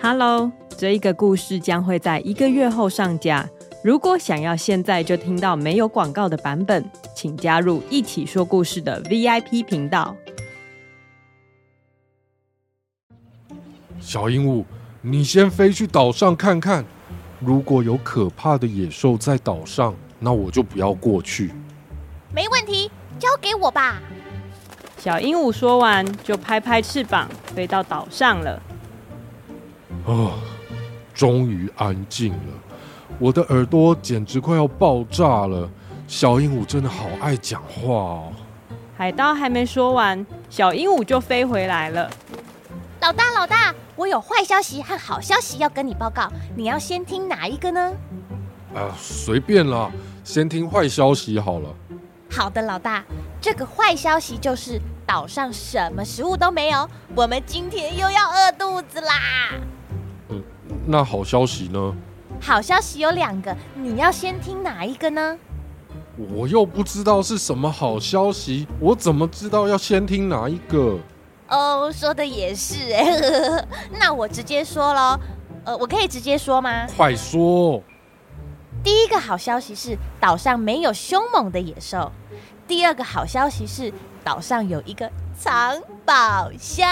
Hello，这一个故事将会在一个月后上架。如果想要现在就听到没有广告的版本，请加入一起说故事的 VIP 频道。小鹦鹉，你先飞去岛上看看，如果有可怕的野兽在岛上，那我就不要过去。没问题，交给我吧。小鹦鹉说完，就拍拍翅膀飞到岛上了。啊，终于安静了，我的耳朵简直快要爆炸了。小鹦鹉真的好爱讲话哦。海盗还没说完，小鹦鹉就飞回来了。老大，老大，我有坏消息和好消息要跟你报告，你要先听哪一个呢？啊，随便啦，先听坏消息好了。好的，老大，这个坏消息就是岛上什么食物都没有，我们今天又要饿肚子啦。嗯，那好消息呢？好消息有两个，你要先听哪一个呢？我又不知道是什么好消息，我怎么知道要先听哪一个？哦，说的也是哎，那我直接说喽。呃，我可以直接说吗？快说。第一个好消息是岛上没有凶猛的野兽。第二个好消息是岛上有一个藏宝箱。